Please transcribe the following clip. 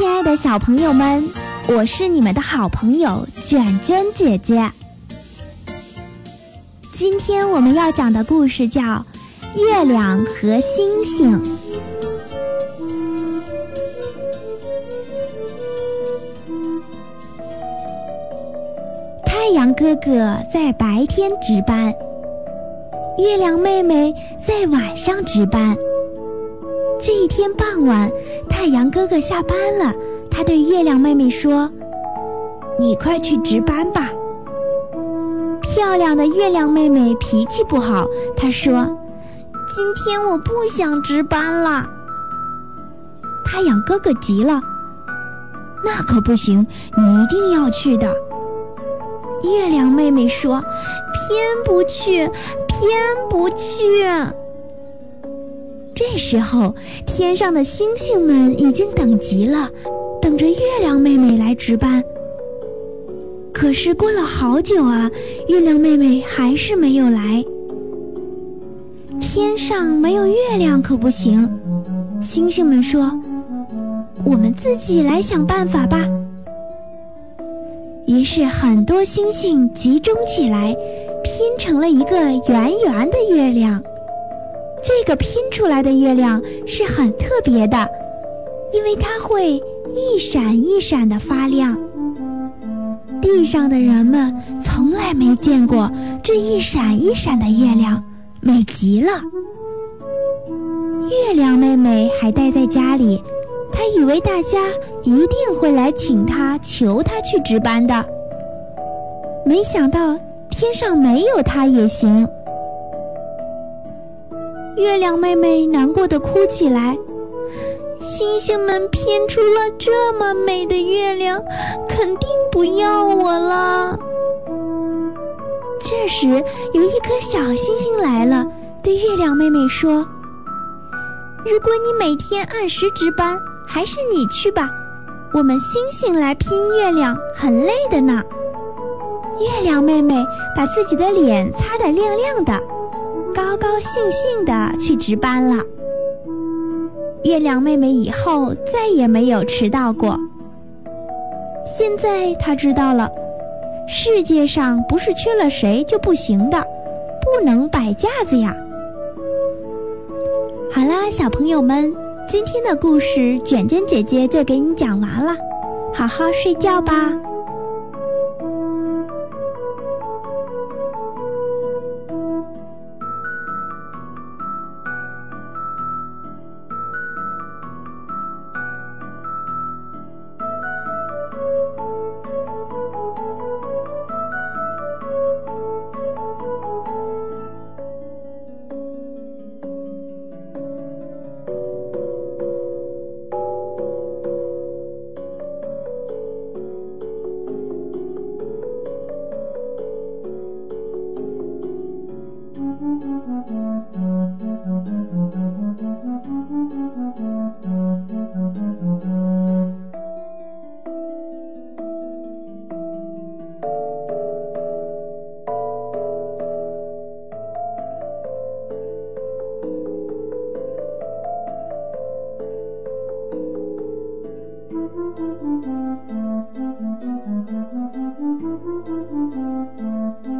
亲爱的小朋友们，我是你们的好朋友卷卷姐姐。今天我们要讲的故事叫《月亮和星星》。太阳哥哥在白天值班，月亮妹妹在晚上值班。这一天傍晚，太阳哥哥下班了，他对月亮妹妹说：“你快去值班吧。”漂亮的月亮妹妹脾气不好，她说：“今天我不想值班了。”太阳哥哥急了：“那可不行，你一定要去的。”月亮妹妹说：“偏不去，偏不去。”这时候，天上的星星们已经等急了，等着月亮妹妹来值班。可是过了好久啊，月亮妹妹还是没有来。天上没有月亮可不行，星星们说：“我们自己来想办法吧。”于是很多星星集中起来，拼成了一个圆圆的月亮。这个拼出来的月亮是很特别的，因为它会一闪一闪的发亮。地上的人们从来没见过这一闪一闪的月亮，美极了。月亮妹妹还待在家里，她以为大家一定会来请她、求她去值班的。没想到天上没有她也行。月亮妹妹难过的哭起来。星星们拼出了这么美的月亮，肯定不要我了。这时，有一颗小星星来了，对月亮妹妹说：“如果你每天按时值班，还是你去吧。我们星星来拼月亮，很累的呢。”月亮妹妹把自己的脸擦得亮亮的。高高兴兴的去值班了。月亮妹妹以后再也没有迟到过。现在她知道了，世界上不是缺了谁就不行的，不能摆架子呀。好啦，小朋友们，今天的故事卷卷姐姐就给你讲完了，好好睡觉吧。うん。